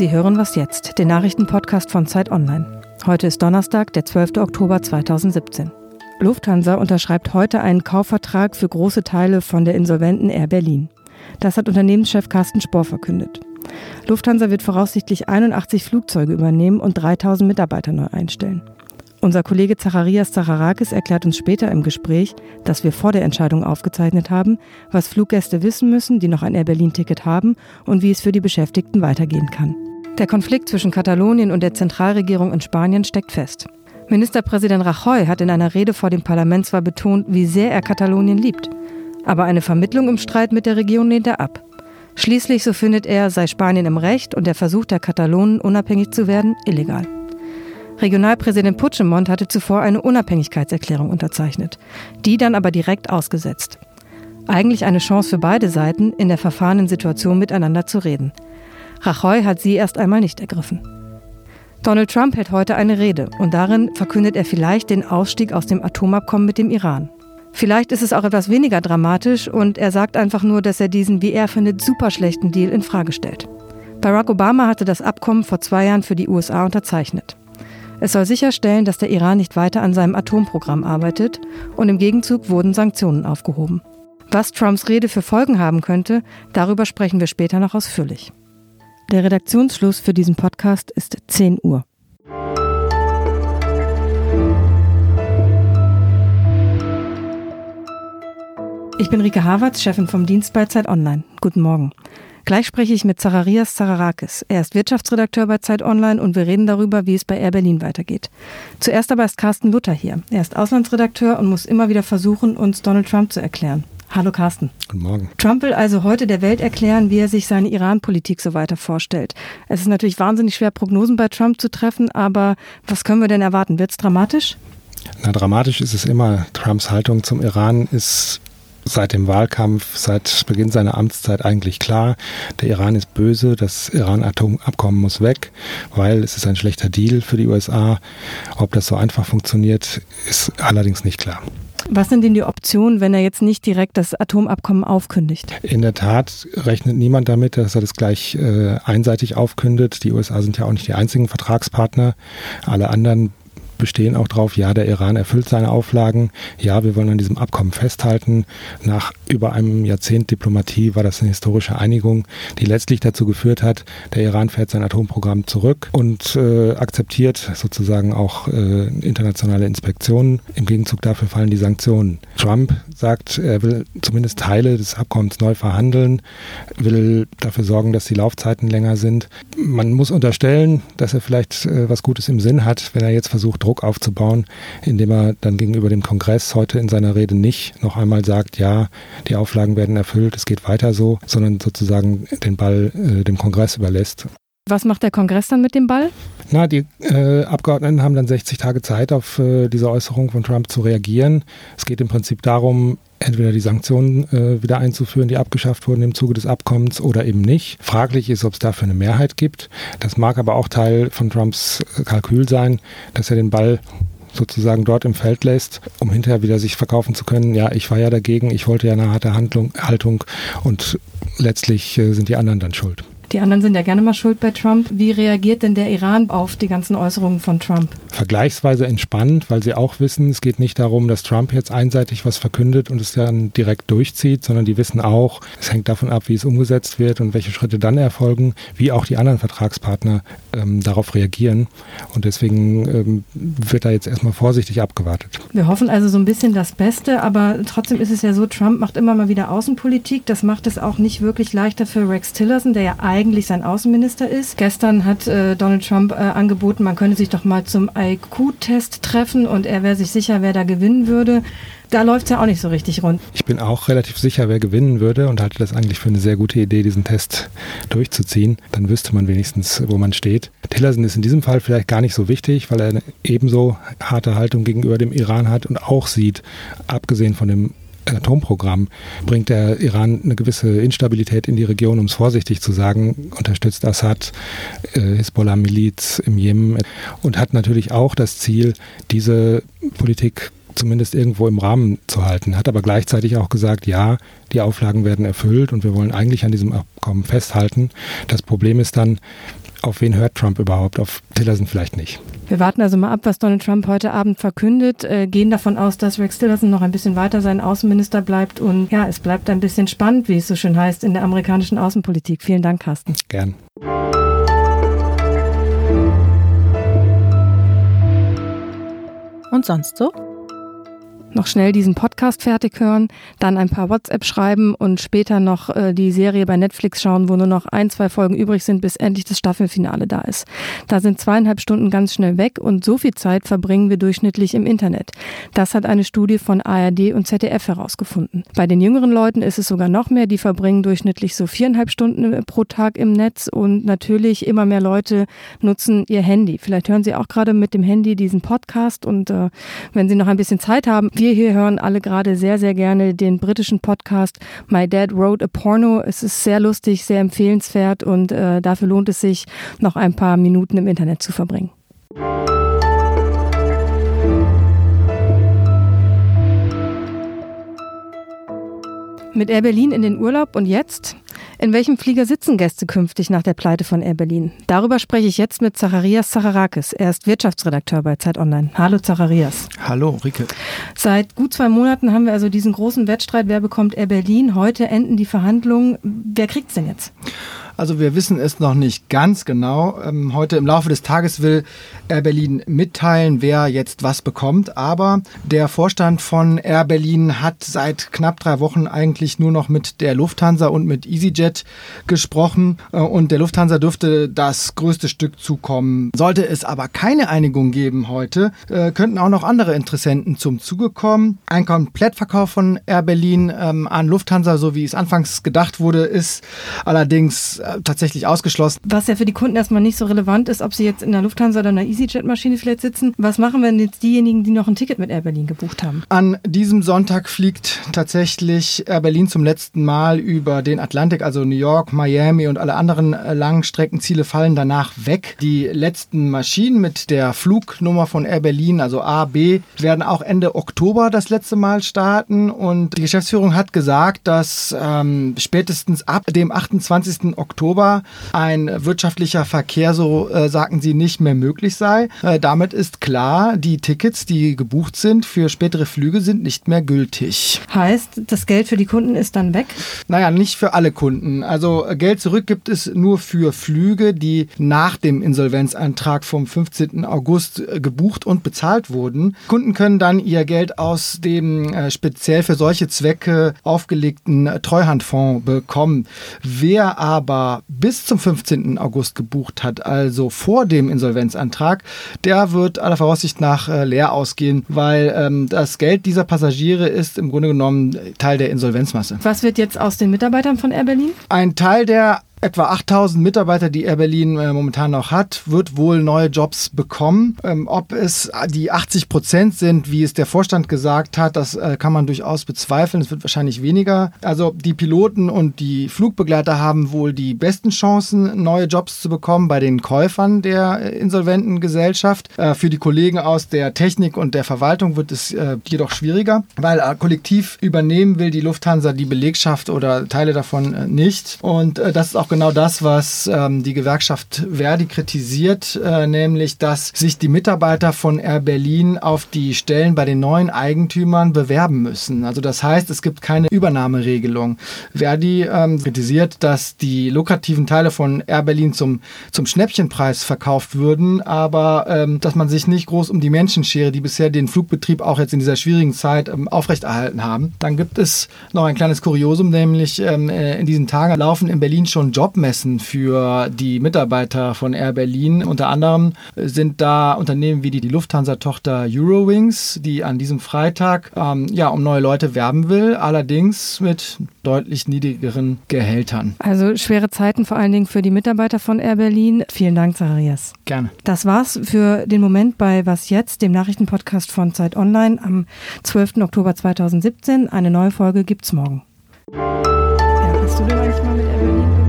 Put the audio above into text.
Sie hören was jetzt, den Nachrichtenpodcast von Zeit Online. Heute ist Donnerstag, der 12. Oktober 2017. Lufthansa unterschreibt heute einen Kaufvertrag für große Teile von der insolventen Air Berlin. Das hat Unternehmenschef Carsten Spohr verkündet. Lufthansa wird voraussichtlich 81 Flugzeuge übernehmen und 3000 Mitarbeiter neu einstellen. Unser Kollege Zacharias Zacharakis erklärt uns später im Gespräch, dass wir vor der Entscheidung aufgezeichnet haben, was Fluggäste wissen müssen, die noch ein Air Berlin-Ticket haben und wie es für die Beschäftigten weitergehen kann. Der Konflikt zwischen Katalonien und der Zentralregierung in Spanien steckt fest. Ministerpräsident Rajoy hat in einer Rede vor dem Parlament zwar betont, wie sehr er Katalonien liebt, aber eine Vermittlung im Streit mit der Region lehnt er ab. Schließlich, so findet er, sei Spanien im Recht und der Versuch der Katalonen, unabhängig zu werden, illegal. Regionalpräsident Puigdemont hatte zuvor eine Unabhängigkeitserklärung unterzeichnet, die dann aber direkt ausgesetzt. Eigentlich eine Chance für beide Seiten, in der verfahrenen Situation miteinander zu reden. Rajoy hat sie erst einmal nicht ergriffen. Donald Trump hält heute eine Rede und darin verkündet er vielleicht den Ausstieg aus dem Atomabkommen mit dem Iran. Vielleicht ist es auch etwas weniger dramatisch und er sagt einfach nur, dass er diesen, wie er findet, super schlechten Deal in Frage stellt. Barack Obama hatte das Abkommen vor zwei Jahren für die USA unterzeichnet. Es soll sicherstellen, dass der Iran nicht weiter an seinem Atomprogramm arbeitet und im Gegenzug wurden Sanktionen aufgehoben. Was Trumps Rede für Folgen haben könnte, darüber sprechen wir später noch ausführlich. Der Redaktionsschluss für diesen Podcast ist 10 Uhr. Ich bin Rike Havertz, Chefin vom Dienst bei Zeit Online. Guten Morgen. Gleich spreche ich mit Zacharias Zacharakis. Er ist Wirtschaftsredakteur bei Zeit Online und wir reden darüber, wie es bei Air Berlin weitergeht. Zuerst aber ist Carsten Luther hier. Er ist Auslandsredakteur und muss immer wieder versuchen, uns Donald Trump zu erklären. Hallo Carsten. Guten Morgen. Trump will also heute der Welt erklären, wie er sich seine Iran-Politik so weiter vorstellt. Es ist natürlich wahnsinnig schwer, Prognosen bei Trump zu treffen, aber was können wir denn erwarten? Wird es dramatisch? Na, dramatisch ist es immer. Trumps Haltung zum Iran ist seit dem Wahlkampf, seit Beginn seiner Amtszeit eigentlich klar. Der Iran ist böse, das Iran-Atomabkommen muss weg, weil es ist ein schlechter Deal für die USA. Ob das so einfach funktioniert, ist allerdings nicht klar. Was sind denn die Optionen, wenn er jetzt nicht direkt das Atomabkommen aufkündigt? In der Tat rechnet niemand damit, dass er das gleich äh, einseitig aufkündet. Die USA sind ja auch nicht die einzigen Vertragspartner. Alle anderen bestehen auch darauf, ja, der Iran erfüllt seine Auflagen, ja, wir wollen an diesem Abkommen festhalten. Nach über einem Jahrzehnt Diplomatie war das eine historische Einigung, die letztlich dazu geführt hat, der Iran fährt sein Atomprogramm zurück und äh, akzeptiert sozusagen auch äh, internationale Inspektionen. Im Gegenzug dafür fallen die Sanktionen. Trump sagt, er will zumindest Teile des Abkommens neu verhandeln, will dafür sorgen, dass die Laufzeiten länger sind. Man muss unterstellen, dass er vielleicht äh, was Gutes im Sinn hat, wenn er jetzt versucht, Druck aufzubauen, indem er dann gegenüber dem Kongress heute in seiner Rede nicht noch einmal sagt, ja, die Auflagen werden erfüllt, es geht weiter so, sondern sozusagen den Ball äh, dem Kongress überlässt. Was macht der Kongress dann mit dem Ball? Na, die äh, Abgeordneten haben dann 60 Tage Zeit, auf äh, diese Äußerung von Trump zu reagieren. Es geht im Prinzip darum, entweder die Sanktionen äh, wieder einzuführen, die abgeschafft wurden im Zuge des Abkommens oder eben nicht. Fraglich ist, ob es dafür eine Mehrheit gibt. Das mag aber auch Teil von Trumps äh, Kalkül sein, dass er den Ball sozusagen dort im Feld lässt, um hinterher wieder sich verkaufen zu können. Ja, ich war ja dagegen, ich wollte ja eine harte Handlung, Haltung und letztlich äh, sind die anderen dann schuld. Die anderen sind ja gerne mal schuld bei Trump. Wie reagiert denn der Iran auf die ganzen Äußerungen von Trump? Vergleichsweise entspannt, weil sie auch wissen, es geht nicht darum, dass Trump jetzt einseitig was verkündet und es dann direkt durchzieht, sondern die wissen auch, es hängt davon ab, wie es umgesetzt wird und welche Schritte dann erfolgen, wie auch die anderen Vertragspartner ähm, darauf reagieren. Und deswegen ähm, wird da jetzt erstmal vorsichtig abgewartet. Wir hoffen also so ein bisschen das Beste, aber trotzdem ist es ja so, Trump macht immer mal wieder Außenpolitik. Das macht es auch nicht wirklich leichter für Rex Tillerson, der ja eigentlich eigentlich sein Außenminister ist. Gestern hat äh, Donald Trump äh, angeboten, man könne sich doch mal zum IQ-Test treffen und er wäre sich sicher, wer da gewinnen würde. Da läuft es ja auch nicht so richtig rund. Ich bin auch relativ sicher, wer gewinnen würde und halte das eigentlich für eine sehr gute Idee, diesen Test durchzuziehen. Dann wüsste man wenigstens, wo man steht. Tillerson ist in diesem Fall vielleicht gar nicht so wichtig, weil er eine ebenso harte Haltung gegenüber dem Iran hat und auch sieht, abgesehen von dem Atomprogramm bringt der Iran eine gewisse Instabilität in die Region, um es vorsichtig zu sagen, unterstützt Assad, äh, Hisbollah-Miliz im Jemen und hat natürlich auch das Ziel, diese Politik zumindest irgendwo im Rahmen zu halten, hat aber gleichzeitig auch gesagt, ja, die Auflagen werden erfüllt und wir wollen eigentlich an diesem Abkommen festhalten. Das Problem ist dann, auf wen hört Trump überhaupt? Auf Tillerson vielleicht nicht. Wir warten also mal ab, was Donald Trump heute Abend verkündet, äh, gehen davon aus, dass Rex Tillerson noch ein bisschen weiter sein Außenminister bleibt und ja, es bleibt ein bisschen spannend, wie es so schön heißt, in der amerikanischen Außenpolitik. Vielen Dank, Carsten. Gern. Und sonst so? Noch schnell diesen Podcast fertig hören, dann ein paar WhatsApp schreiben und später noch äh, die Serie bei Netflix schauen, wo nur noch ein, zwei Folgen übrig sind, bis endlich das Staffelfinale da ist. Da sind zweieinhalb Stunden ganz schnell weg und so viel Zeit verbringen wir durchschnittlich im Internet. Das hat eine Studie von ARD und ZDF herausgefunden. Bei den jüngeren Leuten ist es sogar noch mehr, die verbringen durchschnittlich so viereinhalb Stunden äh, pro Tag im Netz und natürlich immer mehr Leute nutzen ihr Handy. Vielleicht hören Sie auch gerade mit dem Handy diesen Podcast und äh, wenn Sie noch ein bisschen Zeit haben, wir hier hören alle gerade sehr, sehr gerne den britischen Podcast My Dad Wrote a Porno. Es ist sehr lustig, sehr empfehlenswert und äh, dafür lohnt es sich, noch ein paar Minuten im Internet zu verbringen. Mit Air Berlin in den Urlaub und jetzt in welchem Flieger sitzen Gäste künftig nach der Pleite von Air Berlin? Darüber spreche ich jetzt mit Zacharias Zacharakis. Er ist Wirtschaftsredakteur bei Zeit Online. Hallo Zacharias. Hallo Rike. Seit gut zwei Monaten haben wir also diesen großen Wettstreit, wer bekommt Air Berlin. Heute enden die Verhandlungen. Wer kriegt es denn jetzt? Also wir wissen es noch nicht ganz genau. Ähm, heute im Laufe des Tages will Air Berlin mitteilen, wer jetzt was bekommt. Aber der Vorstand von Air Berlin hat seit knapp drei Wochen eigentlich nur noch mit der Lufthansa und mit EasyJet gesprochen. Äh, und der Lufthansa dürfte das größte Stück zukommen. Sollte es aber keine Einigung geben heute, äh, könnten auch noch andere Interessenten zum Zuge kommen. Ein Komplettverkauf von Air Berlin ähm, an Lufthansa, so wie es anfangs gedacht wurde, ist allerdings tatsächlich ausgeschlossen. Was ja für die Kunden erstmal nicht so relevant ist, ob sie jetzt in der Lufthansa oder in einer EasyJet-Maschine vielleicht sitzen. Was machen wir denn jetzt diejenigen, die noch ein Ticket mit Air Berlin gebucht haben? An diesem Sonntag fliegt tatsächlich Air Berlin zum letzten Mal über den Atlantik, also New York, Miami und alle anderen äh, Langstreckenziele fallen danach weg. Die letzten Maschinen mit der Flugnummer von Air Berlin, also A, B, werden auch Ende Oktober das letzte Mal starten und die Geschäftsführung hat gesagt, dass ähm, spätestens ab dem 28. Oktober Oktober ein wirtschaftlicher Verkehr, so äh, sagten sie, nicht mehr möglich sei. Äh, damit ist klar, die Tickets, die gebucht sind für spätere Flüge, sind nicht mehr gültig. Heißt, das Geld für die Kunden ist dann weg? Naja, nicht für alle Kunden. Also äh, Geld zurück gibt es nur für Flüge, die nach dem Insolvenzantrag vom 15. August äh, gebucht und bezahlt wurden. Kunden können dann ihr Geld aus dem äh, speziell für solche Zwecke aufgelegten Treuhandfonds bekommen. Wer aber bis zum 15. August gebucht hat, also vor dem Insolvenzantrag, der wird aller Voraussicht nach äh, leer ausgehen, weil ähm, das Geld dieser Passagiere ist im Grunde genommen Teil der Insolvenzmasse. Was wird jetzt aus den Mitarbeitern von Air Berlin? Ein Teil der etwa 8000 Mitarbeiter, die Air Berlin äh, momentan noch hat, wird wohl neue Jobs bekommen. Ähm, ob es die 80 Prozent sind, wie es der Vorstand gesagt hat, das äh, kann man durchaus bezweifeln. Es wird wahrscheinlich weniger. Also die Piloten und die Flugbegleiter haben wohl die besten Chancen, neue Jobs zu bekommen bei den Käufern der äh, insolventen Gesellschaft. Äh, für die Kollegen aus der Technik und der Verwaltung wird es äh, jedoch schwieriger, weil äh, kollektiv übernehmen will die Lufthansa die Belegschaft oder Teile davon nicht. Und das ist auch genau das, was ähm, die Gewerkschaft Verdi kritisiert, äh, nämlich, dass sich die Mitarbeiter von Air Berlin auf die Stellen bei den neuen Eigentümern bewerben müssen. Also das heißt, es gibt keine Übernahmeregelung. Verdi ähm, kritisiert, dass die lukrativen Teile von Air Berlin zum, zum Schnäppchenpreis verkauft würden, aber ähm, dass man sich nicht groß um die Menschen schere, die bisher den Flugbetrieb auch jetzt in dieser schwierigen Zeit ähm, aufrechterhalten haben. Dann gibt es noch ein kleines Kuriosum, nämlich ähm, äh, in diesen Tagen laufen in Berlin schon Jobmessen für die Mitarbeiter von Air Berlin. Unter anderem sind da Unternehmen wie die, die Lufthansa-Tochter Eurowings, die an diesem Freitag ähm, ja, um neue Leute werben will, allerdings mit deutlich niedrigeren Gehältern. Also schwere Zeiten vor allen Dingen für die Mitarbeiter von Air Berlin. Vielen Dank, Zacharias. Gerne. Das war's für den Moment bei Was Jetzt, dem Nachrichtenpodcast von Zeit Online am 12. Oktober 2017. Eine neue Folge gibt's morgen. Ja, bist du denn eigentlich mal mit Air Berlin?